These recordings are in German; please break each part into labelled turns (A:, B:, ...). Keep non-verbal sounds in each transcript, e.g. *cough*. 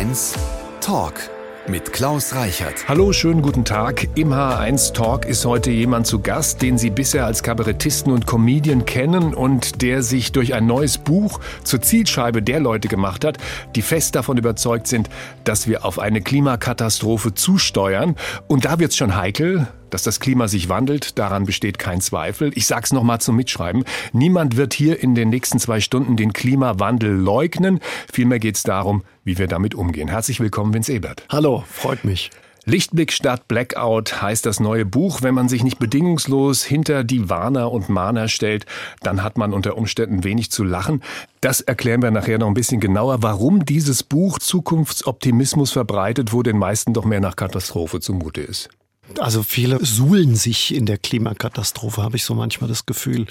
A: HR1 Talk mit Klaus Reichert.
B: Hallo, schönen guten Tag. Im H1 Talk ist heute jemand zu Gast, den Sie bisher als Kabarettisten und Comedian kennen und der sich durch ein neues Buch zur Zielscheibe der Leute gemacht hat, die fest davon überzeugt sind, dass wir auf eine Klimakatastrophe zusteuern. Und da wird's schon heikel. Dass das Klima sich wandelt, daran besteht kein Zweifel. Ich sag's nochmal zum Mitschreiben. Niemand wird hier in den nächsten zwei Stunden den Klimawandel leugnen. Vielmehr geht's darum, wie wir damit umgehen. Herzlich willkommen, Vince Ebert.
C: Hallo, freut mich.
B: Lichtblick statt Blackout heißt das neue Buch. Wenn man sich nicht bedingungslos hinter die Warner und Mahner stellt, dann hat man unter Umständen wenig zu lachen. Das erklären wir nachher noch ein bisschen genauer, warum dieses Buch Zukunftsoptimismus verbreitet, wo den meisten doch mehr nach Katastrophe zumute ist.
C: Also viele suhlen sich in der Klimakatastrophe, habe ich so manchmal das Gefühl.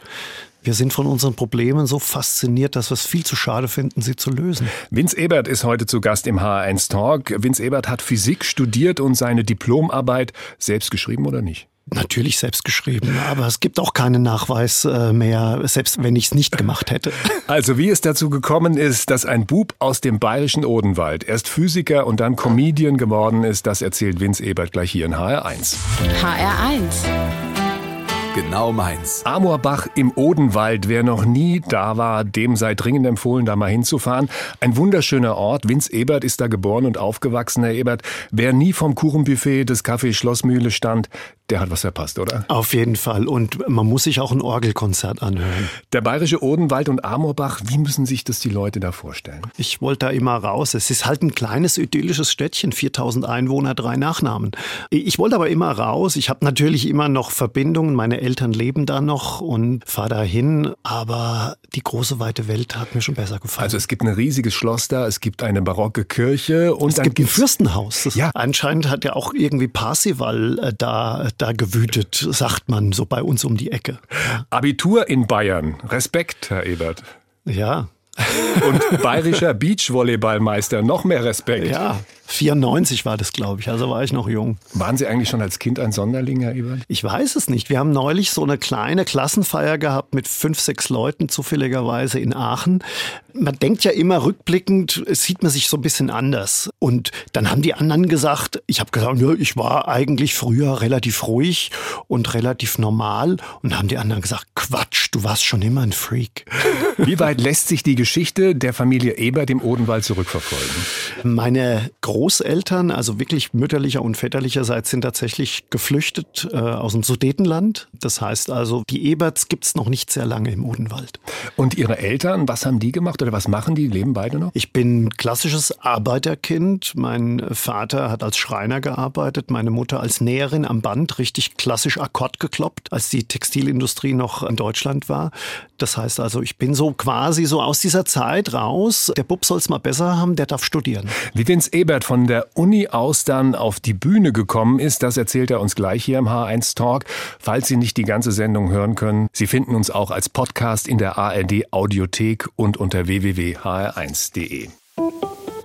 C: Wir sind von unseren Problemen so fasziniert, dass wir es viel zu schade finden, sie zu lösen.
B: Vince Ebert ist heute zu Gast im HR1 Talk. Vince Ebert hat Physik studiert und seine Diplomarbeit selbst geschrieben oder nicht?
C: Natürlich selbst geschrieben, aber es gibt auch keinen Nachweis äh, mehr, selbst wenn ich es nicht gemacht hätte. *laughs*
B: Also wie es dazu gekommen ist, dass ein Bub aus dem bayerischen Odenwald erst Physiker und dann Comedian geworden ist, das erzählt Vince Ebert gleich hier in HR1.
A: HR1 genau meins.
B: Amorbach im Odenwald. Wer noch nie da war, dem sei dringend empfohlen, da mal hinzufahren. Ein wunderschöner Ort. Vince Ebert ist da geboren und aufgewachsen, Herr Ebert. Wer nie vom Kuchenbuffet des Café Schlossmühle stand, der hat was verpasst, oder?
C: Auf jeden Fall. Und man muss sich auch ein Orgelkonzert anhören.
B: Der bayerische Odenwald und Amorbach, wie müssen sich das die Leute da vorstellen?
C: Ich wollte da immer raus. Es ist halt ein kleines idyllisches Städtchen, 4000 Einwohner, drei Nachnamen. Ich wollte aber immer raus. Ich habe natürlich immer noch Verbindungen. Meine Eltern leben da noch und fahre da hin. Aber die große weite Welt hat mir schon besser gefallen.
B: Also es gibt ein riesiges Schloss da, es gibt eine barocke Kirche und
C: es gibt ein Fürstenhaus. Das ja. Anscheinend hat ja auch irgendwie Parsival äh, da da gewütet, sagt man so bei uns um die Ecke.
B: Abitur in Bayern. Respekt, Herr Ebert.
C: Ja.
B: Und *laughs* bayerischer Beachvolleyballmeister. Noch mehr Respekt.
C: Ja. 94 war das, glaube ich. Also war ich noch jung.
B: Waren Sie eigentlich schon als Kind ein Sonderling, Herr Ebert?
C: Ich weiß es nicht. Wir haben neulich so eine kleine Klassenfeier gehabt mit fünf, sechs Leuten zufälligerweise in Aachen. Man denkt ja immer rückblickend, sieht man sich so ein bisschen anders. Und dann haben die anderen gesagt, ich habe gesagt, ja, ich war eigentlich früher relativ ruhig und relativ normal. Und dann haben die anderen gesagt, Quatsch, du warst schon immer ein Freak. *laughs*
B: Wie weit lässt sich die Geschichte der Familie Ebert im Odenwald zurückverfolgen?
C: Meine Großeltern, also wirklich mütterlicher und väterlicherseits, sind tatsächlich geflüchtet äh, aus dem Sudetenland. Das heißt also, die Eberts gibt es noch nicht sehr lange im Odenwald.
B: Und Ihre Eltern, was haben die gemacht oder was machen die? Leben beide noch?
C: Ich bin klassisches Arbeiterkind. Mein Vater hat als Schreiner gearbeitet, meine Mutter als Näherin am Band, richtig klassisch Akkord gekloppt, als die Textilindustrie noch in Deutschland war. Das heißt also, ich bin so quasi so aus dieser Zeit raus. Der Bub soll es mal besser haben, der darf studieren.
B: Wie Vince Ebert von der Uni aus dann auf die Bühne gekommen ist, das erzählt er uns gleich hier im H1 Talk. Falls Sie nicht die ganze Sendung hören können, Sie finden uns auch als Podcast in der ARD Audiothek und unter www.hr1.de.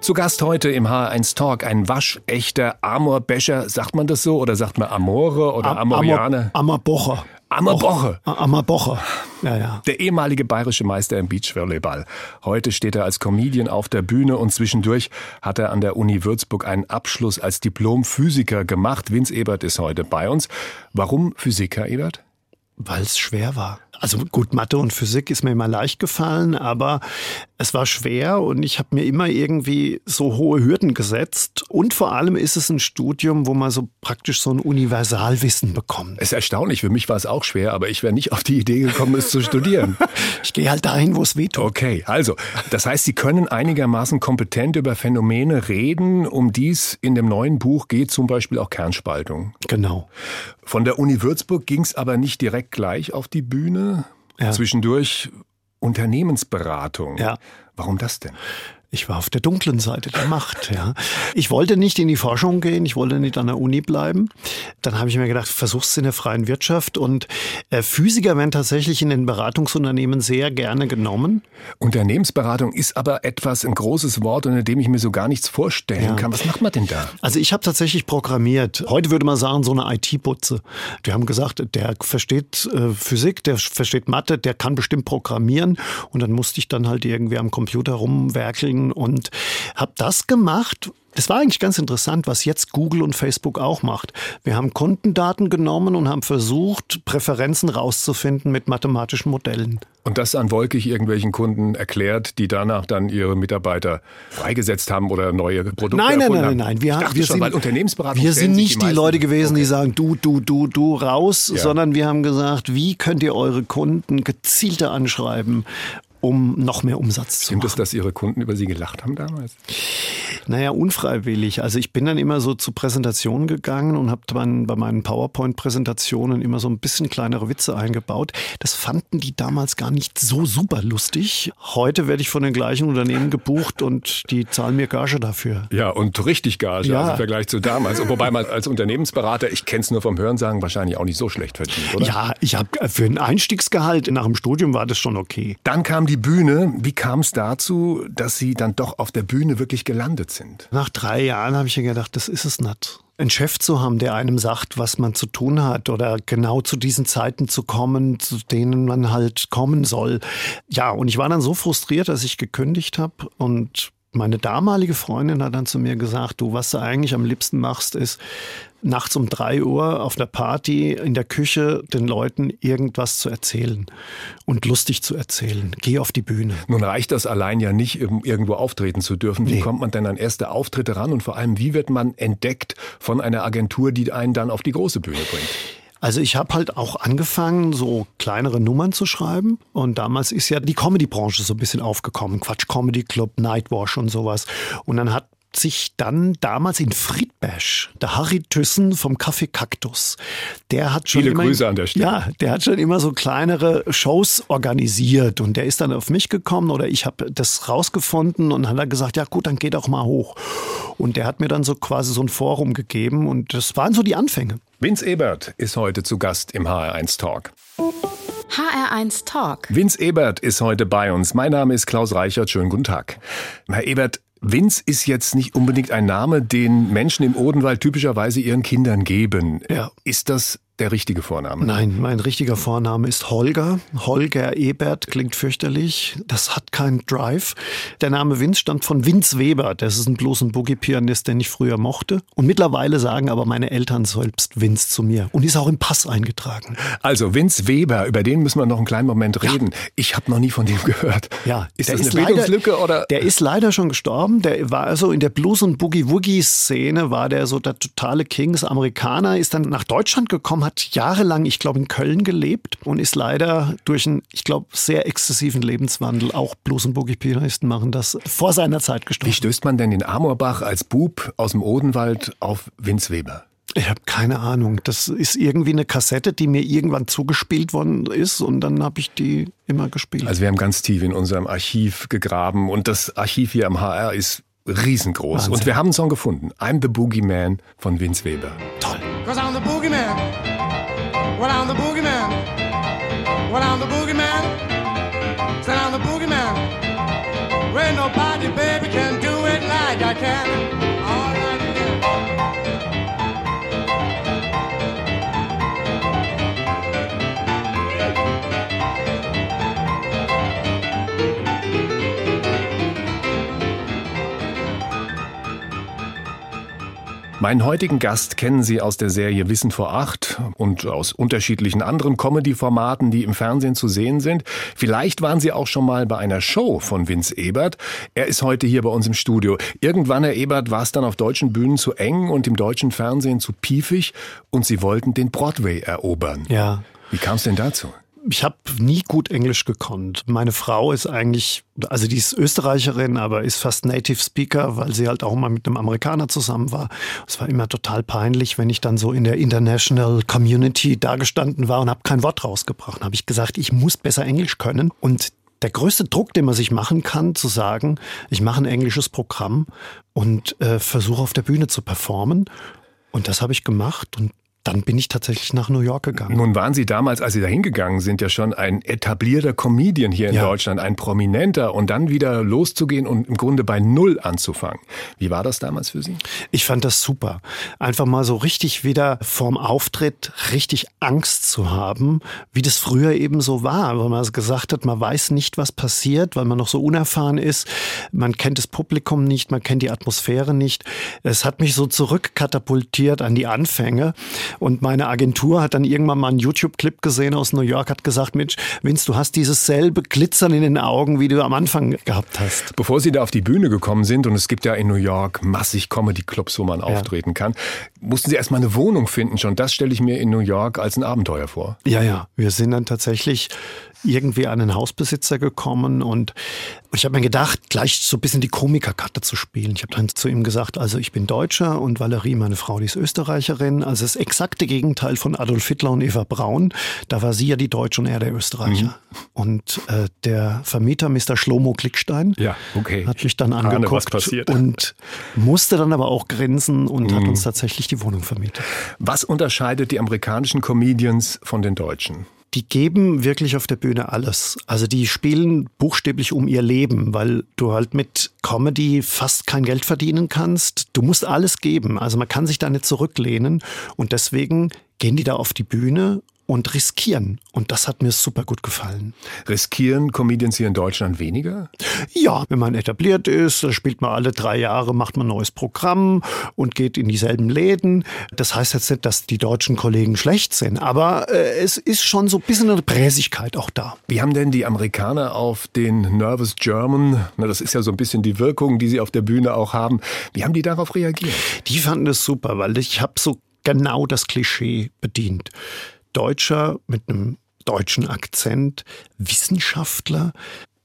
B: Zu Gast heute im H1 Talk ein waschechter Amorbecher. Sagt man das so oder sagt man Amore oder Am Amoriane?
C: Amor, Amorbocher.
B: Ammerboche.
C: Ammerboche. Ja, ja.
B: Der ehemalige bayerische Meister im Beachvolleyball. Heute steht er als Comedian auf der Bühne und zwischendurch hat er an der Uni Würzburg einen Abschluss als Diplom-Physiker gemacht. Vince Ebert ist heute bei uns. Warum Physiker, Ebert?
C: Weil es schwer war. Also gut, Mathe und Physik ist mir immer leicht gefallen, aber es war schwer und ich habe mir immer irgendwie so hohe Hürden gesetzt. Und vor allem ist es ein Studium, wo man so praktisch so ein Universalwissen bekommt.
B: Es ist erstaunlich, für mich war es auch schwer, aber ich wäre nicht auf die Idee gekommen, es zu studieren. *laughs*
C: Ich gehe halt dahin, wo es weh tut.
B: Okay, also, das heißt, Sie können einigermaßen kompetent über Phänomene reden. Um dies in dem neuen Buch geht zum Beispiel auch Kernspaltung.
C: Genau.
B: Von der Uni Würzburg ging es aber nicht direkt gleich auf die Bühne. Ja. Zwischendurch Unternehmensberatung.
C: Ja.
B: Warum das denn?
C: Ich war auf der dunklen Seite der Macht. Ja. Ich wollte nicht in die Forschung gehen, ich wollte nicht an der Uni bleiben. Dann habe ich mir gedacht, versuch's in der freien Wirtschaft. Und äh, Physiker werden tatsächlich in den Beratungsunternehmen sehr gerne genommen.
B: Unternehmensberatung ist aber etwas, ein großes Wort, unter dem ich mir so gar nichts vorstellen ja. kann. Was macht man denn da?
C: Also ich habe tatsächlich programmiert. Heute würde man sagen, so eine IT-Putze. Wir haben gesagt, der versteht äh, Physik, der versteht Mathe, der kann bestimmt programmieren. Und dann musste ich dann halt irgendwie am Computer rumwerkeln Menschen und habe das gemacht, das war eigentlich ganz interessant, was jetzt Google und Facebook auch macht. Wir haben Kundendaten genommen und haben versucht, Präferenzen rauszufinden mit mathematischen Modellen.
B: Und das an wolkig irgendwelchen Kunden erklärt, die danach dann ihre Mitarbeiter freigesetzt haben oder neue Produkte
C: nein,
B: nein,
C: nein, nein, nein,
B: Wir,
C: wir
B: schon,
C: sind, wir sind nicht die, die Leute gewesen,
B: okay.
C: die sagen, du, du, du, du raus, ja. sondern wir haben gesagt, wie könnt ihr eure Kunden gezielter anschreiben, um noch mehr Umsatz
B: Stimmt
C: zu
B: machen. Stimmt es, dass Ihre Kunden über Sie gelacht haben damals?
C: Naja, unfreiwillig. Also ich bin dann immer so zu Präsentationen gegangen und habe dann bei meinen PowerPoint-Präsentationen immer so ein bisschen kleinere Witze eingebaut. Das fanden die damals gar nicht so super lustig. Heute werde ich von den gleichen Unternehmen gebucht und die zahlen mir Gage dafür.
B: Ja, und richtig Gage, ja. also im Vergleich zu damals. Und wobei man als Unternehmensberater, ich kenne es nur vom Hörensagen, wahrscheinlich auch nicht so schlecht verdient, oder?
C: Ja, ich habe für ein Einstiegsgehalt nach dem Studium war das schon okay.
B: Dann kam die die Bühne. Wie kam es dazu, dass Sie dann doch auf der Bühne wirklich gelandet sind?
C: Nach drei Jahren habe ich ja gedacht, das ist es nicht einen Chef zu haben, der einem sagt, was man zu tun hat oder genau zu diesen Zeiten zu kommen, zu denen man halt kommen soll. Ja, und ich war dann so frustriert, dass ich gekündigt habe und meine damalige Freundin hat dann zu mir gesagt, du, was du eigentlich am liebsten machst, ist nachts um drei Uhr auf der Party in der Küche den Leuten irgendwas zu erzählen und lustig zu erzählen. Geh auf die Bühne.
B: Nun reicht das allein ja nicht, irgendwo auftreten zu dürfen. Wie nee. kommt man denn an erste Auftritte ran und vor allem, wie wird man entdeckt von einer Agentur, die einen dann auf die große Bühne bringt?
C: Also ich habe halt auch angefangen, so kleinere Nummern zu schreiben. Und damals ist ja die Comedy-Branche so ein bisschen aufgekommen. Quatsch Comedy Club, Nightwash und sowas. Und dann hat sich dann damals in Friedbash, der Harry Thyssen vom Café Kaktus, der hat schon
B: Viele
C: immer,
B: Grüße an der Stelle.
C: Ja, der hat schon immer so kleinere Shows organisiert und der ist dann auf mich gekommen oder ich habe das rausgefunden und hat dann gesagt, ja gut, dann geh doch mal hoch. Und der hat mir dann so quasi so ein Forum gegeben und das waren so die Anfänge.
B: Vince Ebert ist heute zu Gast im HR1 Talk.
A: HR1 Talk.
B: Vince Ebert ist heute bei uns. Mein Name ist Klaus Reichert. Schönen guten Tag. Herr Ebert, Vince ist jetzt nicht unbedingt ein Name, den Menschen im Odenwald typischerweise ihren Kindern geben. Ja. Ist das der richtige Vorname?
C: Nein, mein richtiger Vorname ist Holger. Holger Ebert klingt fürchterlich. Das hat keinen Drive. Der Name Vince stammt von Vince Weber. Das ist ein Blues- und Boogie-Pianist, den ich früher mochte. Und mittlerweile sagen aber meine Eltern selbst Vince zu mir. Und ist auch im Pass eingetragen.
B: Also Vince Weber, über den müssen wir noch einen kleinen Moment reden. Ja. Ich habe noch nie von dem gehört.
C: Ja,
B: ist das ist eine Bildungslücke oder?
C: Der ist leider schon gestorben. Der war also in der Blues- und Boogie-Woogie-Szene war der so der totale King. Ist Amerikaner, ist dann nach Deutschland gekommen, hat jahrelang, ich glaube, in Köln gelebt und ist leider durch einen, ich glaube, sehr exzessiven Lebenswandel, auch Blues- und Boogie-Pianisten machen das, vor seiner Zeit gestorben.
B: Wie stößt man denn in Amorbach als Bub aus dem Odenwald auf Vince Weber?
C: Ich habe keine Ahnung. Das ist irgendwie eine Kassette, die mir irgendwann zugespielt worden ist und dann habe ich die immer gespielt.
B: Also wir haben ganz tief in unserem Archiv gegraben und das Archiv hier am HR ist riesengroß. Wahnsinn. Und wir haben einen Song gefunden. I'm the Boogeyman von Vince Weber.
C: Toll.
D: Cause I'm the Boogeyman. Well, I'm the boogeyman. Well, I'm the boogeyman. Said I'm the boogeyman. When nobody, baby, can do it like I can.
B: Meinen heutigen Gast kennen Sie aus der Serie Wissen vor acht und aus unterschiedlichen anderen Comedy-Formaten, die im Fernsehen zu sehen sind. Vielleicht waren Sie auch schon mal bei einer Show von Vince Ebert. Er ist heute hier bei uns im Studio. Irgendwann, Herr Ebert, war es dann auf deutschen Bühnen zu eng und im deutschen Fernsehen zu piefig und Sie wollten den Broadway erobern.
C: Ja.
B: Wie kam es denn dazu?
C: Ich habe nie gut Englisch gekonnt. Meine Frau ist eigentlich, also die ist Österreicherin, aber ist fast Native Speaker, weil sie halt auch mal mit einem Amerikaner zusammen war. Es war immer total peinlich, wenn ich dann so in der International Community dagestanden war und habe kein Wort rausgebracht. Habe ich gesagt, ich muss besser Englisch können und der größte Druck, den man sich machen kann, zu sagen, ich mache ein englisches Programm und äh, versuche auf der Bühne zu performen. Und das habe ich gemacht und dann bin ich tatsächlich nach New York gegangen.
B: Nun waren Sie damals, als Sie da hingegangen sind, ja schon ein etablierter Comedian hier in
C: Ja.
B: Deutschland, ein prominenter und dann wieder loszugehen und im Grunde bei Null anzufangen. Wie war das damals für Sie?
C: Ich fand das super. Einfach mal so richtig wieder vorm Auftritt richtig Angst zu haben, wie das früher eben so war, weil man gesagt hat, man weiß nicht, was passiert, weil man noch so unerfahren ist. Man kennt das Publikum nicht, man kennt die Atmosphäre nicht. Es hat mich so zurückkatapultiert an die Anfänge. Und meine Agentur hat dann irgendwann mal einen YouTube-Clip gesehen aus New York, hat gesagt, Mensch, Vince, du hast dieses selbe Glitzern in den Augen, wie du am Anfang gehabt hast.
B: Bevor Sie da auf die Bühne gekommen sind, und es gibt ja in New York massig Comedy-Clubs, wo man auftreten kann, mussten Sie erstmal eine Wohnung finden. Schon das stelle ich mir in New York als ein Abenteuer vor.
C: Ja, ja. Wir sind dann tatsächlich irgendwie an einen Hausbesitzer gekommen und ich habe mir gedacht, gleich so ein bisschen die Komikerkarte zu spielen. Ich habe dann zu ihm gesagt, also ich bin Deutscher und Valerie, meine Frau, die ist Österreicherin. Also das exakte Gegenteil von Adolf Hitler und Eva Braun. Da war sie ja die Deutsche und er der Österreicher. Und äh, der Vermieter, Mr. Schlomo Klickstein,
B: Ja, okay.
C: hat mich dann
B: Ahne,
C: angeguckt
B: passiert.
C: und musste dann aber auch grinsen und hat uns tatsächlich die Wohnung vermietet.
B: Was unterscheidet die amerikanischen Comedians von den Deutschen?
C: Die geben wirklich auf der Bühne alles. Also die spielen buchstäblich um ihr Leben, weil du halt mit Comedy fast kein Geld verdienen kannst. Du musst alles geben. Also man kann sich da nicht zurücklehnen. Und deswegen gehen die da auf die Bühne und riskieren. Und das hat mir super gut gefallen.
B: Riskieren Comedians hier in Deutschland weniger?
C: Ja, wenn man etabliert ist, spielt man alle drei Jahre, macht man ein neues Programm und geht in dieselben Läden. Das heißt jetzt nicht, dass die deutschen Kollegen schlecht sind, aber äh, es ist schon so ein bisschen eine Präsigkeit auch da.
B: Wie haben denn die Amerikaner auf den Nervous German, na, das ist ja so ein bisschen die Wirkung, die sie auf der Bühne auch haben, wie haben die darauf reagiert?
C: Die fanden es super, weil ich habe so genau das Klischee bedient. Deutscher mit einem deutschen Akzent, Wissenschaftler.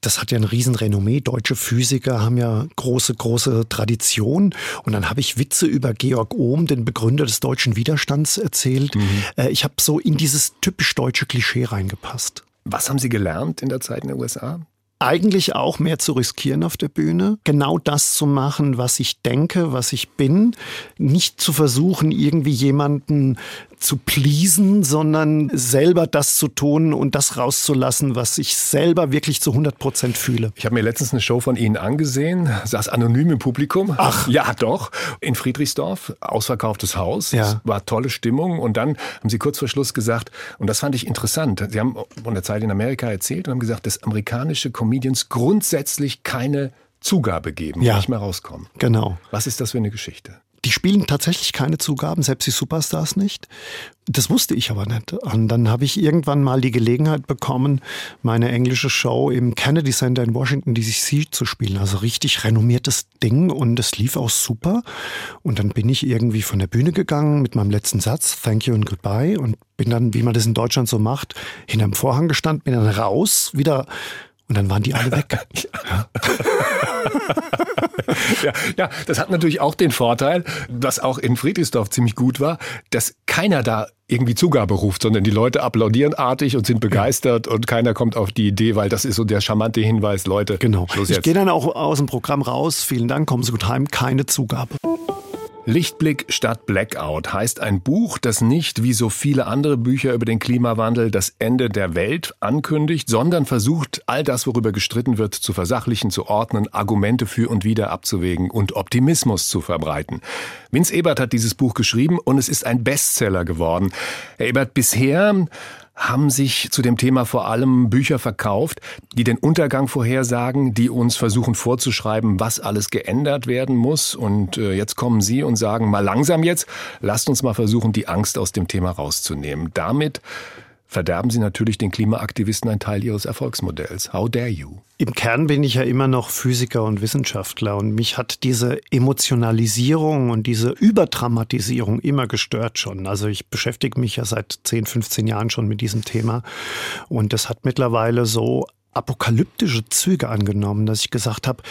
C: Das hat ja ein Riesenrenommee. Deutsche Physiker haben ja große, große Tradition. Und dann habe ich Witze über Georg Ohm, den Begründer des deutschen Widerstands, erzählt. Äh, Ich habe so in dieses typisch deutsche Klischee reingepasst.
B: Was haben Sie gelernt in der Zeit in den USA?
C: eigentlich auch mehr zu riskieren auf der Bühne, genau das zu machen, was ich denke, was ich bin, nicht zu versuchen, irgendwie jemanden zu pleasen, sondern selber das zu tun und das rauszulassen, was ich selber wirklich zu 100 Prozent fühle.
B: Ich habe mir letztens eine Show von Ihnen angesehen, saß anonym im Publikum.
C: Ach.
B: Ja, doch. In Friedrichsdorf, ausverkauftes Haus.
C: Ja.
B: Es war tolle Stimmung. Und dann haben Sie kurz vor Schluss gesagt, und das fand ich interessant, Sie haben von der Zeit in Amerika erzählt und haben gesagt, dass amerikanische Comedians grundsätzlich keine Zugabe geben,
C: Ja.
B: nicht mehr rauskommen.
C: Genau.
B: Was ist das für eine Geschichte?
C: Die spielen tatsächlich keine Zugaben, selbst die Superstars nicht. Das wusste ich aber nicht. Und dann habe ich irgendwann mal die Gelegenheit bekommen, meine englische Show im Kennedy Center in Washington DC zu spielen. Also richtig renommiertes Ding und es lief auch super. Und dann bin ich irgendwie von der Bühne gegangen mit meinem letzten Satz, Thank you and goodbye, und bin dann, wie man das in Deutschland so macht, hinterm Vorhang gestanden, bin dann raus, wieder und dann waren die alle weg. *laughs* *laughs*
B: Ja, ja, das hat natürlich auch den Vorteil, was auch in Friedrichsdorf ziemlich gut war, dass keiner da irgendwie Zugabe ruft, sondern die Leute applaudieren artig und sind begeistert und keiner kommt auf die Idee, weil das ist so der charmante Hinweis, Leute.
C: Genau. Ich gehe dann auch aus dem Programm raus. Vielen Dank, kommen Sie gut heim. Keine Zugabe.
B: Lichtblick statt Blackout heißt ein Buch, das nicht wie so viele andere Bücher über den Klimawandel das Ende der Welt ankündigt, sondern versucht, all das, worüber gestritten wird, zu versachlichen, zu ordnen, Argumente für und wider abzuwägen und Optimismus zu verbreiten. Vince Ebert hat dieses Buch geschrieben und es ist ein Bestseller geworden. Herr Ebert, bisher haben sich zu dem Thema vor allem Bücher verkauft, die den Untergang vorhersagen, die uns versuchen vorzuschreiben, was alles geändert werden muss. Und äh, jetzt kommen Sie und sagen, mal langsam jetzt, lasst uns mal versuchen, die Angst aus dem Thema rauszunehmen. Damit verderben Sie natürlich den Klimaaktivisten einen Teil ihres Erfolgsmodells. How dare you?
C: Im Kern bin ich ja immer noch Physiker und Wissenschaftler und mich hat diese Emotionalisierung und diese Überdramatisierung immer gestört schon. Also ich beschäftige mich ja seit 10, 15 Jahren schon mit diesem Thema und das hat mittlerweile so apokalyptische Züge angenommen, dass ich gesagt habe,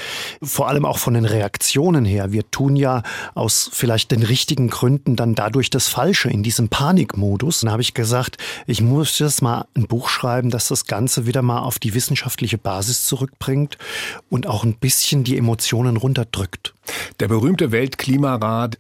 C: vor allem auch von den Reaktionen her, wir tun ja aus vielleicht den richtigen Gründen dann dadurch das Falsche in diesem Panikmodus. Dann habe ich gesagt, ich muss jetzt mal ein Buch schreiben, das das Ganze wieder mal auf die wissenschaftliche Basis zurückbringt und auch ein bisschen die Emotionen runterdrückt.
B: Der berühmte Weltklimarat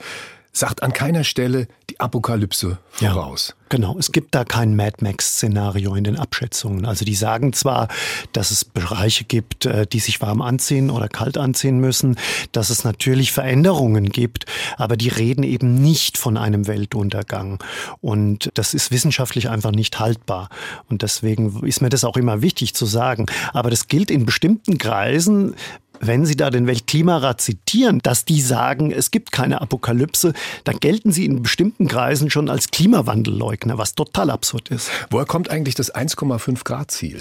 B: sagt an keiner Stelle die Apokalypse voraus.
C: Ja, genau, es gibt da kein Mad Max-Szenario in den Abschätzungen. Also die sagen zwar, dass es Bereiche gibt, äh, die sich warm anziehen oder kalt anziehen müssen, dass es natürlich Veränderungen gibt, aber die reden eben nicht von einem Weltuntergang. Und das ist wissenschaftlich einfach nicht haltbar. Und deswegen ist mir das auch immer wichtig zu sagen. Aber das gilt in bestimmten Kreisen, wenn Sie da den Weltklimarat zitieren, dass die sagen, es gibt keine Apokalypse, dann gelten sie in bestimmten Kreisen schon als Klimawandelleugner, was total absurd ist.
B: Woher kommt eigentlich das 1,5 Grad Ziel?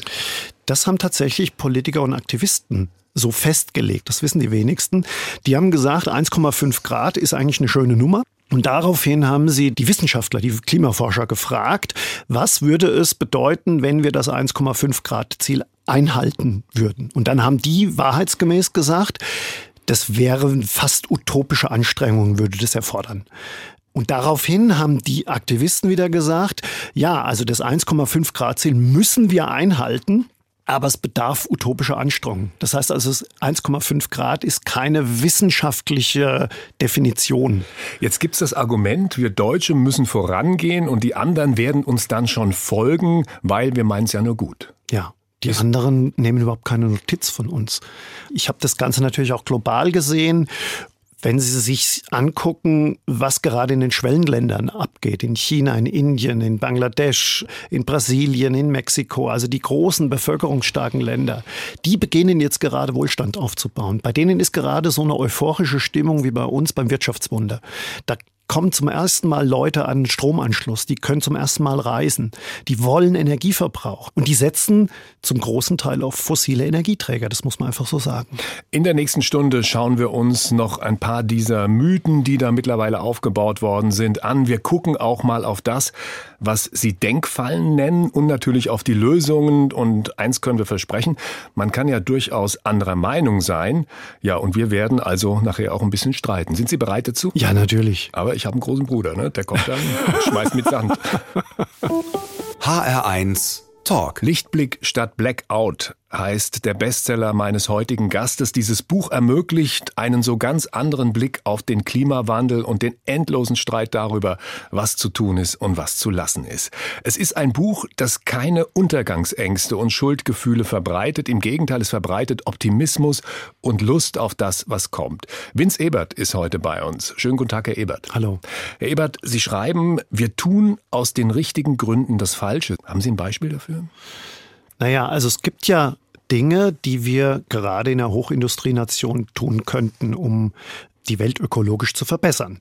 C: Das haben tatsächlich Politiker und Aktivisten so festgelegt. Das wissen die wenigsten. Die haben gesagt, 1,5 Grad ist eigentlich eine schöne Nummer. Und daraufhin haben sie die Wissenschaftler, die Klimaforscher gefragt, was würde es bedeuten, wenn wir das 1,5 Grad Ziel einhalten würden. Und dann haben die wahrheitsgemäß gesagt, das wäre fast utopische Anstrengungen, würde das erfordern. Und daraufhin haben die Aktivisten wieder gesagt, ja, also das 1,5 Grad Ziel müssen wir einhalten. Aber es bedarf utopischer Anstrengungen. Das heißt also, 1,5 Grad ist keine wissenschaftliche Definition.
B: Jetzt gibt es das Argument, wir Deutsche müssen vorangehen und die anderen werden uns dann schon folgen, weil wir meinen es ja nur gut.
C: Ja. Die anderen nehmen überhaupt keine Notiz von uns. Ich habe das Ganze natürlich auch global gesehen wenn Sie sich angucken, was gerade in den Schwellenländern abgeht, in China, in Indien, in Bangladesch, in Brasilien, in Mexiko, also die großen bevölkerungsstarken Länder, die beginnen jetzt gerade Wohlstand aufzubauen. Bei denen ist gerade so eine euphorische Stimmung wie bei uns beim Wirtschaftswunder. Da kommen zum ersten Mal Leute an Stromanschluss, die können zum ersten Mal reisen, die wollen Energieverbrauch und die setzen zum großen Teil auf fossile Energieträger, das muss man einfach so sagen.
B: In der nächsten Stunde schauen wir uns noch ein paar dieser Mythen, die da mittlerweile aufgebaut worden sind, an. Wir gucken auch mal auf das, was Sie Denkfallen nennen und natürlich auf die Lösungen. Und eins können wir versprechen, man kann ja durchaus anderer Meinung sein. Ja, und wir werden also nachher auch ein bisschen streiten. Sind Sie bereit dazu?
C: Ja, natürlich.
B: Aber ich habe einen großen Bruder, ne? der kommt dann und schmeißt mit Sand. *laughs*
E: HR1 Talk.
B: Lichtblick statt Blackout heißt der Bestseller meines heutigen Gastes. Dieses Buch ermöglicht einen so ganz anderen Blick auf den Klimawandel und den endlosen Streit darüber, was zu tun ist und was zu lassen ist. Es ist ein Buch, das keine Untergangsängste und Schuldgefühle verbreitet. Im Gegenteil, es verbreitet Optimismus und Lust auf das, was kommt. Vince Ebert ist heute bei uns. Schönen guten Tag, Herr Ebert.
C: Hallo.
B: Herr Ebert, Sie schreiben, wir tun aus den richtigen Gründen das Falsche. Haben Sie ein Beispiel dafür?
C: Naja, also es gibt ja Dinge, die wir gerade in einer Hochindustриenation tun könnten, um die Welt ökologisch zu verbessern.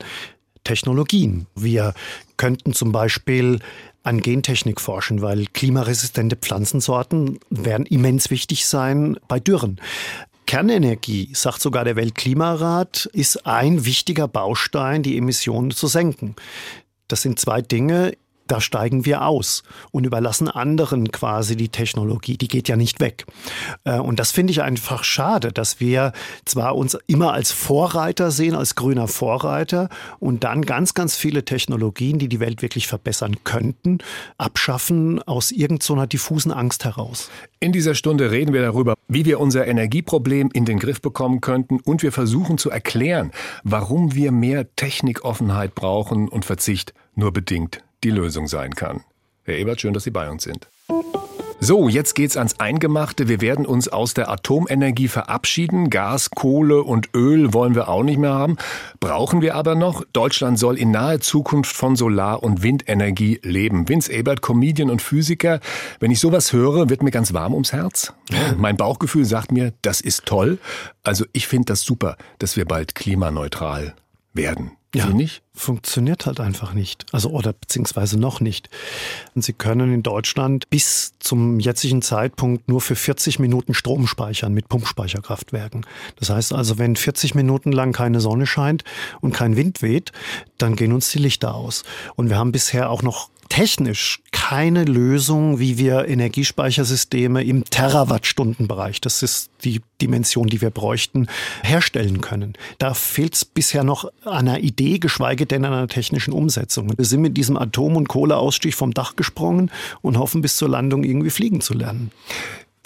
C: Technologien. Wir könnten zum Beispiel an Gentechnik forschen, weil klimaresistente Pflanzensorten werden immens wichtig sein bei Dürren. Kernenergie, sagt sogar der Weltklimarat, ist ein wichtiger Baustein, die Emissionen zu senken. Das sind zwei Dinge, da steigen wir aus und überlassen anderen quasi die Technologie. Die geht ja nicht weg. Äh, und das finde ich einfach schade, dass wir zwar uns immer als Vorreiter sehen, als grüner Vorreiter und dann ganz, ganz viele Technologien, die die Welt wirklich verbessern könnten, abschaffen aus irgendeiner so diffusen Angst heraus.
B: In dieser Stunde reden wir darüber, wie wir unser Energieproblem in den Griff bekommen könnten und wir versuchen zu erklären, warum wir mehr Technikoffenheit brauchen und Verzicht nur bedingt die Lösung sein kann. Herr Ebert, schön, dass Sie bei uns sind. So, jetzt geht's ans Eingemachte. Wir werden uns aus der Atomenergie verabschieden. Gas, Kohle und Öl wollen wir auch nicht mehr haben. Brauchen wir aber noch. Deutschland soll in naher Zukunft von Solar- und Windenergie leben. Vince Ebert, Comedian und Physiker. Wenn ich sowas höre, wird mir ganz warm ums Herz. Mein Bauchgefühl sagt mir, das ist toll. Also ich finde das super, dass wir bald klimaneutral werden.
C: Ja, nicht? Funktioniert halt einfach nicht. Also oder beziehungsweise noch nicht. Und Sie können in Deutschland bis zum jetzigen Zeitpunkt nur für 40 Minuten Strom speichern mit Pumpspeicherkraftwerken. Das heißt also, wenn 40 Minuten lang keine Sonne scheint und kein Wind weht, dann gehen uns die Lichter aus. Und wir haben bisher auch noch technisch keine Lösung, wie wir Energiespeichersysteme im Terawattstundenbereich, das ist die Dimension, die wir bräuchten, herstellen können. Da fehlt es bisher noch an einer Idee, geschweige denn an einer technischen Umsetzung. Wir sind mit diesem Atom- und Kohleausstieg vom Dach gesprungen und hoffen bis zur Landung irgendwie fliegen zu lernen.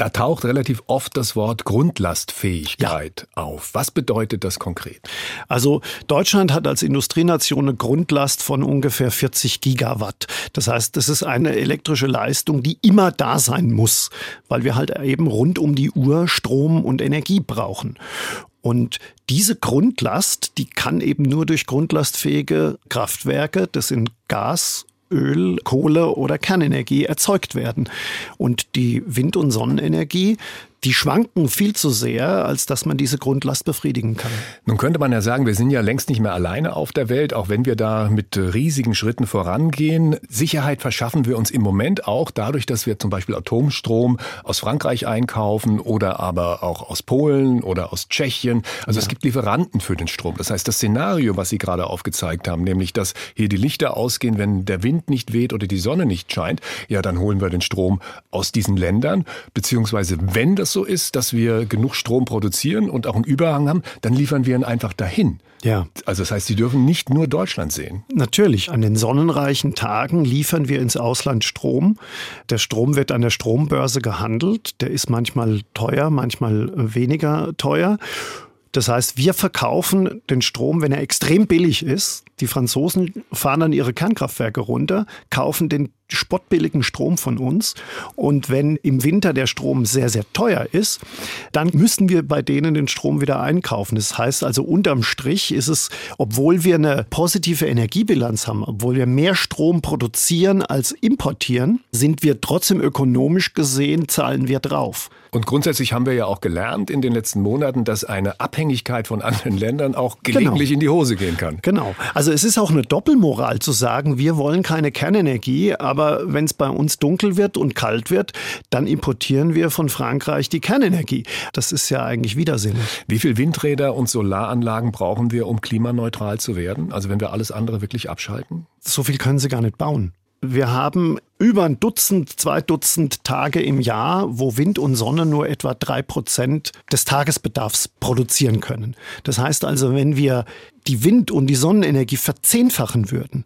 B: Da taucht relativ oft das Wort Grundlastfähigkeit ja. auf. Was bedeutet das konkret?
C: Also Deutschland hat als Industrienation eine Grundlast von ungefähr 40 Gigawatt. Das heißt, das ist eine elektrische Leistung, die immer da sein muss, weil wir halt eben rund um die Uhr Strom und Energie brauchen. Und diese Grundlast, die kann eben nur durch grundlastfähige Kraftwerke, das sind Gas, Öl, Kohle oder Kernenergie erzeugt werden. Und die Wind- und Sonnenenergie, die schwanken viel zu sehr, als dass man diese Grundlast befriedigen kann.
B: Nun könnte man ja sagen, wir sind ja längst nicht mehr alleine auf der Welt, auch wenn wir da mit riesigen Schritten vorangehen. Sicherheit verschaffen wir uns im Moment auch dadurch, dass wir zum Beispiel Atomstrom aus Frankreich einkaufen oder aber auch aus Polen oder aus Tschechien. Also ja. es gibt Lieferanten für den Strom. Das heißt, das Szenario, was Sie gerade aufgezeigt haben, nämlich dass hier die Lichter ausgehen, wenn der Wind nicht weht oder die Sonne nicht scheint, ja, dann holen wir den Strom aus diesen Ländern, beziehungsweise wenn das so ist, dass wir genug Strom produzieren und auch einen Überhang haben, dann liefern wir ihn einfach dahin. Ja. Also das heißt, Sie dürfen nicht nur Deutschland sehen.
C: Natürlich. An den sonnenreichen Tagen liefern wir ins Ausland Strom. Der Strom wird an der Strombörse gehandelt. Der ist manchmal teuer, manchmal weniger teuer. Das heißt, wir verkaufen den Strom, wenn er extrem billig ist. Die Franzosen fahren dann ihre Kernkraftwerke runter, kaufen den spottbilligen Strom von uns. Und wenn im Winter der Strom sehr, sehr teuer ist, dann müssen wir bei denen den Strom wieder einkaufen. Das heißt also, unterm Strich ist es, obwohl wir eine positive Energiebilanz haben, obwohl wir mehr Strom produzieren als importieren, sind wir trotzdem ökonomisch gesehen, zahlen wir drauf.
B: Und grundsätzlich haben wir ja auch gelernt in den letzten Monaten, dass eine Abhängigkeit von anderen Ländern auch gelegentlich genau. in die Hose gehen kann.
C: Genau. Also es ist auch eine Doppelmoral zu sagen, wir wollen keine Kernenergie, aber wenn es bei uns dunkel wird und kalt wird, dann importieren wir von Frankreich die Kernenergie. Das ist ja eigentlich widersinnig.
B: Wie viel Windräder und Solaranlagen brauchen wir, um klimaneutral zu werden? Also wenn wir alles andere wirklich abschalten?
C: So viel können sie gar nicht bauen. Wir haben über ein Dutzend, zwei Dutzend Tage im Jahr, wo Wind und Sonne nur etwa drei Prozent des Tagesbedarfs produzieren können. Das heißt also, wenn wir die Wind- und die Sonnenenergie verzehnfachen würden,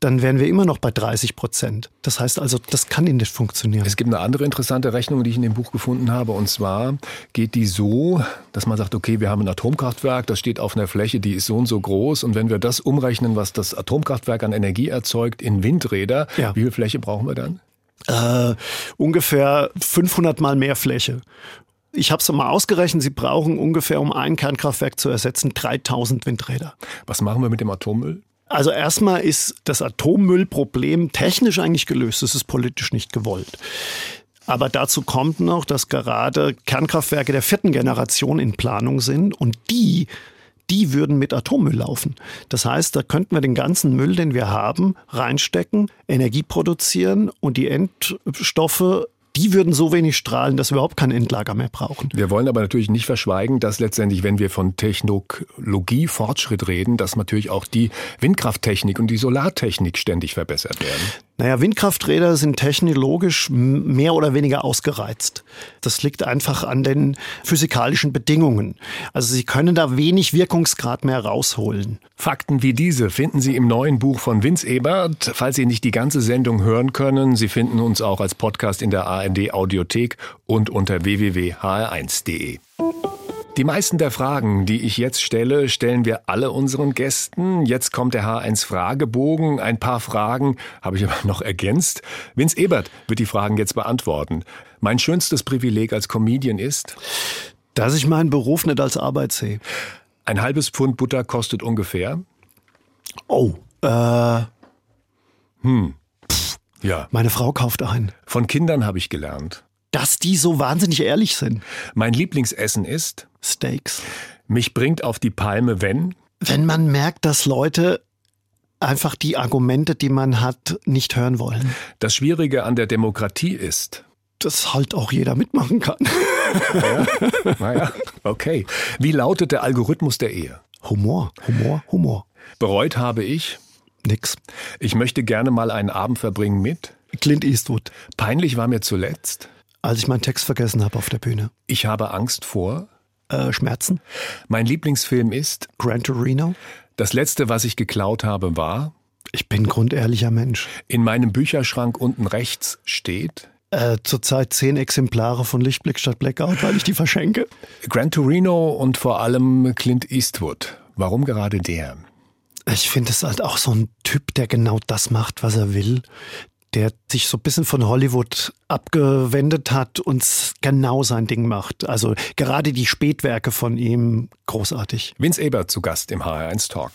C: dann wären wir immer noch bei 30 Prozent. Das heißt also, das kann nicht funktionieren.
B: Es gibt eine andere interessante Rechnung, die ich in dem Buch gefunden habe. Und zwar geht die so, dass man sagt, okay, wir haben ein Atomkraftwerk, das steht auf einer Fläche, die ist so und so groß. Und wenn wir das umrechnen, was das Atomkraftwerk an Energie erzeugt in Windräder, ja. wie viel Fläche brauchen wir dann?
C: Äh, ungefähr 500 mal mehr Fläche. Ich habe es mal ausgerechnet, Sie brauchen ungefähr, um ein Kernkraftwerk zu ersetzen, 3000 Windräder.
B: Was machen wir mit dem Atommüll?
C: Also erstmal ist das Atommüllproblem technisch eigentlich gelöst. Das ist politisch nicht gewollt. Aber dazu kommt noch, dass gerade Kernkraftwerke der vierten Generation in Planung sind und die die würden mit Atommüll laufen. Das heißt, da könnten wir den ganzen Müll, den wir haben, reinstecken, Energie produzieren und die Endstoffe die würden so wenig strahlen, dass wir überhaupt kein Endlager mehr brauchen.
B: Wir wollen aber natürlich nicht verschweigen, dass letztendlich, wenn wir von Technologie, Fortschritt reden, dass natürlich auch die Windkrafttechnik und die Solartechnik ständig verbessert werden.
C: Naja, Windkrafträder sind technologisch mehr oder weniger ausgereizt. Das liegt einfach an den physikalischen Bedingungen. Also sie können da wenig Wirkungsgrad mehr rausholen.
B: Fakten wie diese finden Sie im neuen Buch von Vince Ebert. Falls Sie nicht die ganze Sendung hören können, Sie finden uns auch als Podcast in der ARD Audiothek und unter www.hr1.de. Die meisten der Fragen, die ich jetzt stelle, stellen wir alle unseren Gästen. Jetzt kommt der H1 Fragebogen. Ein paar Fragen habe ich aber noch ergänzt. Vince Ebert wird die Fragen jetzt beantworten. Mein schönstes Privileg als Comedian ist,
C: dass ich meinen Beruf nicht als Arbeit sehe.
B: Ein halbes Pfund Butter kostet ungefähr.
C: Oh, äh.
B: Hm. Pff, ja.
C: Meine Frau kauft ein.
B: Von Kindern habe ich gelernt
C: dass die so wahnsinnig ehrlich sind.
B: Mein Lieblingsessen ist
C: Steaks.
B: Mich bringt auf die Palme, wenn
C: wenn man merkt, dass Leute einfach die Argumente, die man hat, nicht hören wollen.
B: Das Schwierige an der Demokratie ist,
C: dass halt auch jeder mitmachen kann.
B: Naja, naja, okay. Wie lautet der Algorithmus der Ehe?
C: Humor, Humor, Humor.
B: Bereut habe ich?
C: Nix.
B: Ich möchte gerne mal einen Abend verbringen mit?
C: Clint Eastwood.
B: Peinlich war mir zuletzt?
C: Als ich meinen Text vergessen habe auf der Bühne.
B: Ich habe Angst vor?
C: Äh, Schmerzen.
B: Mein Lieblingsfilm ist?
C: Gran Torino.
B: Das letzte, was ich geklaut habe, war?
C: Ich bin grundehrlicher Mensch.
B: In meinem Bücherschrank unten rechts steht?
C: Äh, zurzeit zehn Exemplare von Lichtblick statt Blackout, weil ich die verschenke.
B: Gran Torino und vor allem Clint Eastwood. Warum gerade der?
C: Ich finde es halt auch so ein Typ, der genau das macht, was er will. Der sich so ein bisschen von Hollywood abgewendet hat und genau sein Ding macht. Also gerade die Spätwerke von ihm großartig.
B: Vince Ebert zu Gast im HR1 Talk.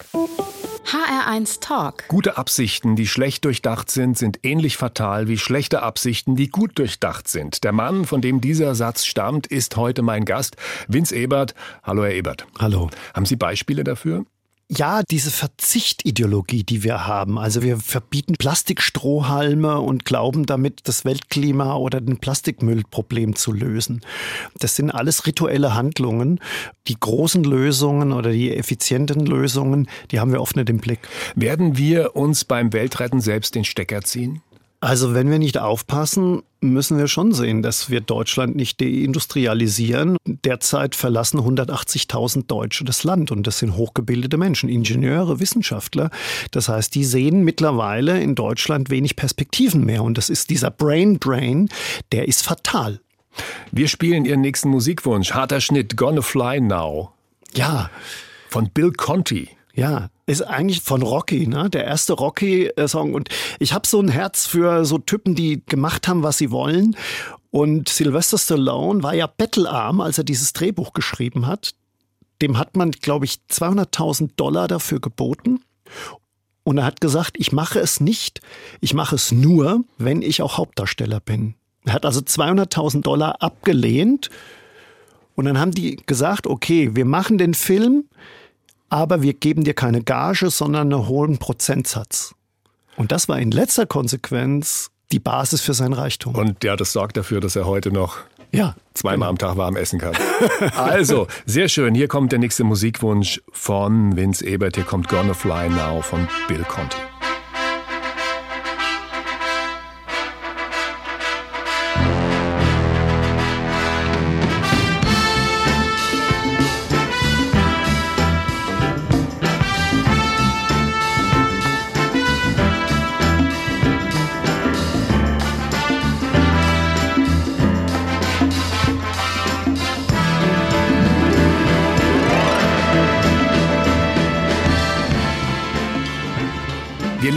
A: HR1 Talk.
B: Gute Absichten, die schlecht durchdacht sind, sind ähnlich fatal wie schlechte Absichten, die gut durchdacht sind. Der Mann, von dem dieser Satz stammt, ist heute mein Gast, Vince Ebert. Hallo, Herr Ebert.
C: Hallo.
B: Haben Sie Beispiele dafür?
C: Ja, diese Verzichtideologie, die wir haben. Also wir verbieten Plastikstrohhalme und glauben damit, das Weltklima oder den Plastikmüllproblem zu lösen. Das sind alles rituelle Handlungen. Die großen Lösungen oder die effizienten Lösungen, die haben wir oft nicht im Blick.
B: Werden wir uns beim Weltretten selbst den Stecker ziehen?
C: Also wenn wir nicht aufpassen, müssen wir schon sehen, dass wir Deutschland nicht deindustrialisieren. Derzeit verlassen 180.000 Deutsche das Land und das sind hochgebildete Menschen, Ingenieure, Wissenschaftler. Das heißt, die sehen mittlerweile in Deutschland wenig Perspektiven mehr und das ist dieser Brain Drain, der ist fatal.
B: Wir spielen Ihren nächsten Musikwunsch, harter Schnitt, Gonna Fly Now.
C: Ja.
B: Von Bill Conti.
C: Ja, ist eigentlich von Rocky, ne? Der erste Rocky-Song. Und ich habe so ein Herz für so Typen, die gemacht haben, was sie wollen. Und Sylvester Stallone war ja bettelarm, als er dieses Drehbuch geschrieben hat. Dem hat man, glaube ich, 200.000 Dollar dafür geboten. Und er hat gesagt, ich mache es nicht, ich mache es nur, wenn ich auch Hauptdarsteller bin. Er hat also 200.000 Dollar abgelehnt. Und dann haben die gesagt, okay, wir machen den Film, aber wir geben dir keine Gage, sondern einen hohen Prozentsatz. Und das war in letzter Konsequenz die Basis für sein Reichtum.
B: Und ja, das sorgt dafür, dass er heute noch
C: ja,
B: zweimal am Tag warm essen kann. *laughs* also, sehr schön. Hier kommt der nächste Musikwunsch von Vince Ebert. Hier kommt Gonna Fly Now von Bill Conti.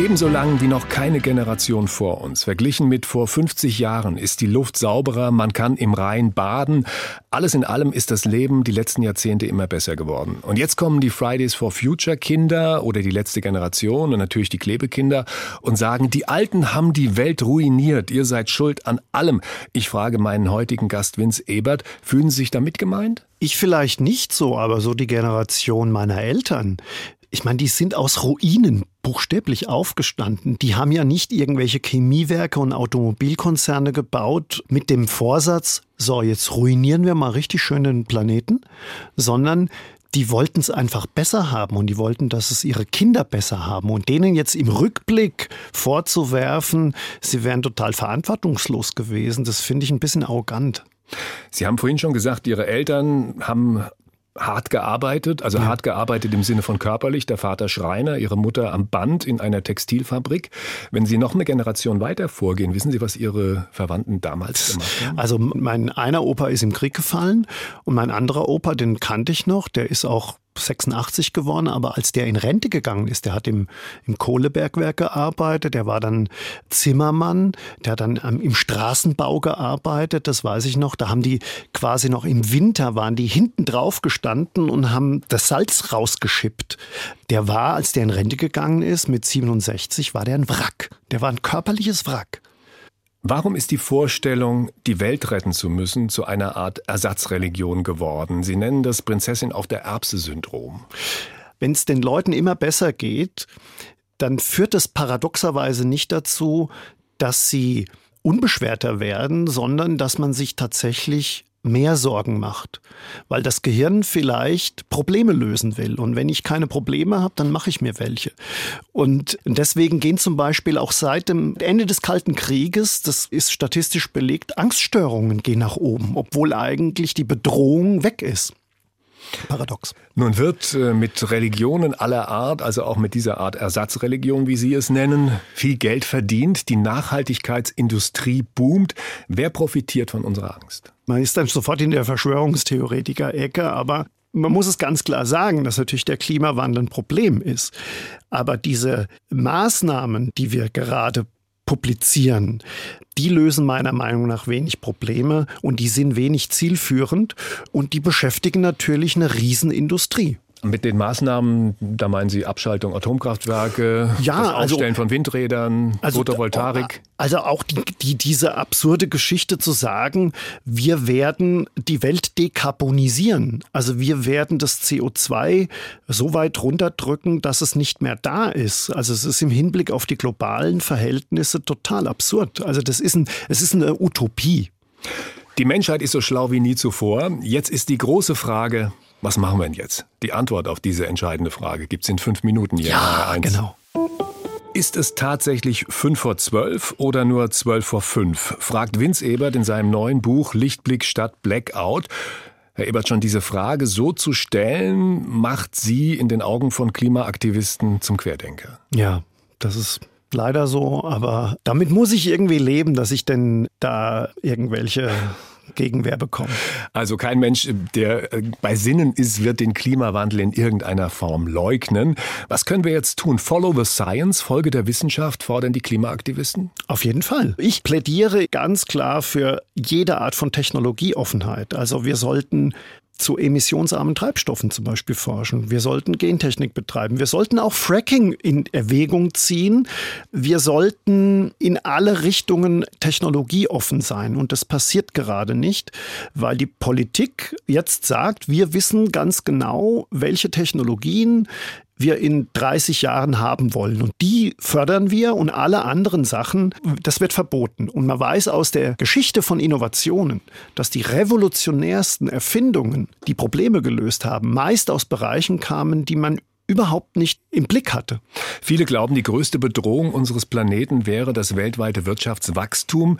B: Wir leben so lang wie noch keine Generation vor uns. Verglichen mit vor 50 Jahren ist die Luft sauberer, man kann im Rhein baden. Alles in allem ist das Leben die letzten Jahrzehnte immer besser geworden. Und jetzt kommen die Fridays for Future Kinder oder die letzte Generation und natürlich die Klebekinder und sagen, die Alten haben die Welt ruiniert, ihr seid schuld an allem. Ich frage meinen heutigen Gast Vince Ebert, fühlen Sie sich damit gemeint?
C: Ich vielleicht nicht so, aber so die Generation meiner Eltern. Ich meine, die sind aus Ruinen buchstäblich aufgestanden. Die haben ja nicht irgendwelche Chemiewerke und Automobilkonzerne gebaut mit dem Vorsatz, so, jetzt ruinieren wir mal richtig schön den Planeten, sondern die wollten es einfach besser haben und die wollten, dass es ihre Kinder besser haben. Und denen jetzt im Rückblick vorzuwerfen, sie wären total verantwortungslos gewesen, das finde ich ein bisschen arrogant.
B: Sie haben vorhin schon gesagt, Ihre Eltern haben hart gearbeitet, also ja. hart gearbeitet im Sinne von körperlich, der Vater Schreiner, ihre Mutter am Band in einer Textilfabrik. Wenn Sie noch eine Generation weiter vorgehen, wissen Sie, was Ihre Verwandten damals gemacht haben?
C: Also mein einer Opa ist im Krieg gefallen und mein anderer Opa, den kannte ich noch, der ist auch 86 geworden, aber als der in Rente gegangen ist, der hat im, im Kohlebergwerk gearbeitet, der war dann Zimmermann, der hat dann ähm, im Straßenbau gearbeitet, das weiß ich noch. Da haben die quasi noch im Winter waren die hinten drauf gestanden und haben das Salz rausgeschippt. Der war, als der in Rente gegangen ist, mit 67, war der ein Wrack. Der war ein körperliches Wrack.
B: Warum ist die Vorstellung, die Welt retten zu müssen, zu einer Art Ersatzreligion geworden? Sie nennen das Prinzessin auf der Erbse-Syndrom.
C: Wenn es den Leuten immer besser geht, dann führt das paradoxerweise nicht dazu, dass sie unbeschwerter werden, sondern dass man sich tatsächlich mehr Sorgen macht, weil das Gehirn vielleicht Probleme lösen will. Und wenn ich keine Probleme habe, dann mache ich mir welche. Und deswegen gehen zum Beispiel auch seit dem Ende des Kalten Krieges, das ist statistisch belegt, Angststörungen gehen nach oben, obwohl eigentlich die Bedrohung weg ist. Paradox.
B: Nun wird äh, mit Religionen aller Art, also auch mit dieser Art Ersatzreligion, wie Sie es nennen, viel Geld verdient. Die Nachhaltigkeitsindustrie boomt. Wer profitiert von unserer Angst?
C: Man ist dann sofort in der Verschwörungstheoretiker-Ecke, aber man muss es ganz klar sagen, dass natürlich der Klimawandel ein Problem ist. Aber diese Maßnahmen, die wir gerade publizieren, die lösen meiner Meinung nach wenig Probleme und die sind wenig zielführend und die beschäftigen natürlich eine Riesenindustrie.
B: Mit den Maßnahmen, da meinen Sie Abschaltung Atomkraftwerke,
C: ja,
B: das
C: also-
B: Aufstellen von Windrädern,
C: Also,
B: Photovoltaik.
C: Also auch die, die, diese absurde Geschichte zu sagen, wir werden die Welt dekarbonisieren. Also wir werden das CO2 so weit runterdrücken, dass es nicht mehr da ist. Also es ist im Hinblick auf die globalen Verhältnisse total absurd. Also das ist, ein, es ist eine Utopie.
B: Die Menschheit ist so schlau wie nie zuvor. Jetzt ist die große Frage, was machen wir denn jetzt? Die Antwort auf diese entscheidende Frage gibt es in fünf Minuten hier. in HR1.
C: genau.
B: Ist es tatsächlich fünf vor zwölf oder nur zwölf vor fünf? Fragt Vince Ebert in seinem neuen Buch Lichtblick statt Blackout. Herr Ebert, schon diese Frage so zu stellen, macht Sie in den Augen von Klimaaktivisten zum Querdenker.
C: Ja, das ist leider so, aber damit muss ich irgendwie leben, dass ich denn da irgendwelche Gegenwehr bekomme.
B: Also kein Mensch, der äh, bei Sinnen ist, wird den Klimawandel in irgendeiner Form leugnen. Was können wir jetzt tun? Follow the science, Folge der Wissenschaft, fordern die Klimaaktivisten?
C: Auf jeden Fall. Ich plädiere ganz klar für jede Art von Technologieoffenheit. Also wir sollten zu emissionsarmen Treibstoffen zum Beispiel forschen. Wir sollten Gentechnik betreiben. Wir sollten auch Fracking in Erwägung ziehen. Wir sollten in alle Richtungen technologieoffen sein. Und das passiert gerade nicht, weil die Politik jetzt sagt, wir wissen ganz genau, welche Technologien wir in 30 Jahren haben wollen. Und die fördern wir und alle anderen Sachen, das wird verboten. Und man weiß aus der Geschichte von Innovationen, dass die revolutionärsten Erfindungen, die Probleme gelöst haben, meist aus Bereichen kamen, die man überhaupt nicht im Blick hatte.
B: Viele glauben, die größte Bedrohung unseres Planeten wäre das weltweite Wirtschaftswachstum.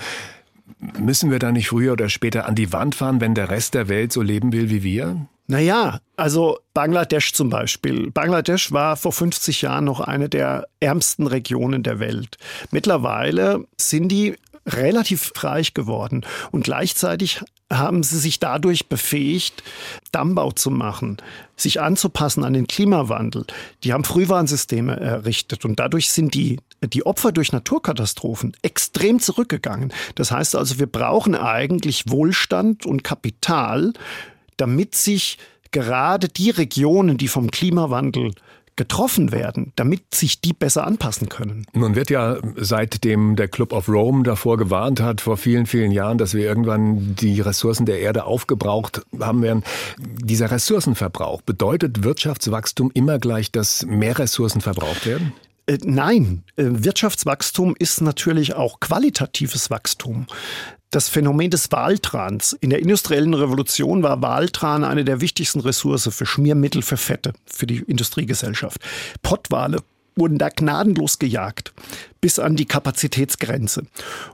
B: Müssen wir da nicht früher oder später an die Wand fahren, wenn der Rest der Welt so leben will wie wir?
C: Naja, also Bangladesch zum Beispiel. Bangladesch war vor 50 Jahren noch eine der ärmsten Regionen der Welt. Mittlerweile sind die relativ reich geworden und gleichzeitig haben sie sich dadurch befähigt, Dammbau zu machen, sich anzupassen an den Klimawandel. Die haben Frühwarnsysteme errichtet und dadurch sind die, die Opfer durch Naturkatastrophen extrem zurückgegangen. Das heißt also, wir brauchen eigentlich Wohlstand und Kapital, damit sich gerade die Regionen, die vom Klimawandel getroffen werden, damit sich die besser anpassen können.
B: Nun wird ja seitdem der Club of Rome davor gewarnt hat, vor vielen, vielen Jahren, dass wir irgendwann die Ressourcen der Erde aufgebraucht haben werden. Dieser Ressourcenverbrauch, bedeutet Wirtschaftswachstum immer gleich, dass mehr Ressourcen verbraucht werden?
C: Äh, nein, äh, Wirtschaftswachstum ist natürlich auch qualitatives Wachstum. Das Phänomen des Waltrans. In der industriellen Revolution war Waltran eine der wichtigsten Ressourcen für Schmiermittel für Fette, für die Industriegesellschaft. Pottwale wurden da gnadenlos gejagt, bis an die Kapazitätsgrenze.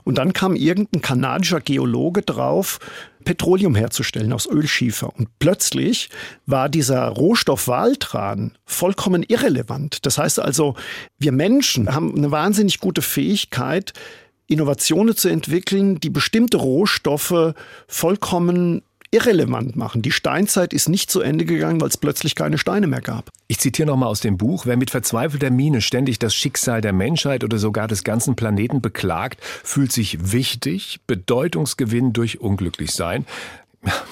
C: Und dann kam irgendein kanadischer Geologe drauf, Petroleum herzustellen aus Ölschiefer. Und plötzlich war dieser Rohstoff Waltran vollkommen irrelevant. Das heißt also, wir Menschen haben eine wahnsinnig gute Fähigkeit, Innovationen zu entwickeln, die bestimmte Rohstoffe vollkommen irrelevant machen. Die Steinzeit ist nicht zu Ende gegangen, weil es plötzlich keine Steine mehr gab.
B: Ich zitiere nochmal aus dem Buch, wer mit verzweifelter Miene ständig das Schicksal der Menschheit oder sogar des ganzen Planeten beklagt, fühlt sich wichtig, Bedeutungsgewinn durch Unglücklichsein.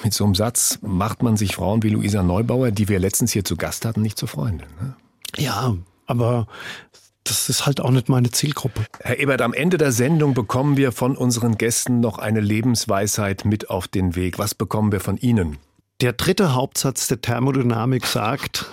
B: Mit so einem Satz macht man sich Frauen wie Luisa Neubauer, die wir letztens hier zu Gast hatten, nicht zur Freundin. Ne?
C: Ja, aber das ist halt auch nicht meine Zielgruppe.
B: Herr Ebert, am Ende der Sendung bekommen wir von unseren Gästen noch eine Lebensweisheit mit auf den Weg. Was bekommen wir von Ihnen?
C: Der dritte Hauptsatz der Thermodynamik sagt,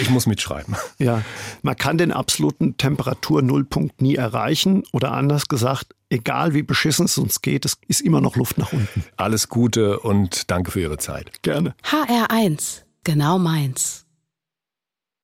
B: Ich muss mitschreiben.
C: ja, man kann den absoluten Temperaturnullpunkt nie erreichen oder anders gesagt, egal wie beschissen es uns geht, es ist immer noch Luft nach unten.
B: Alles Gute und danke für Ihre Zeit.
C: Gerne.
A: HR1, genau meins.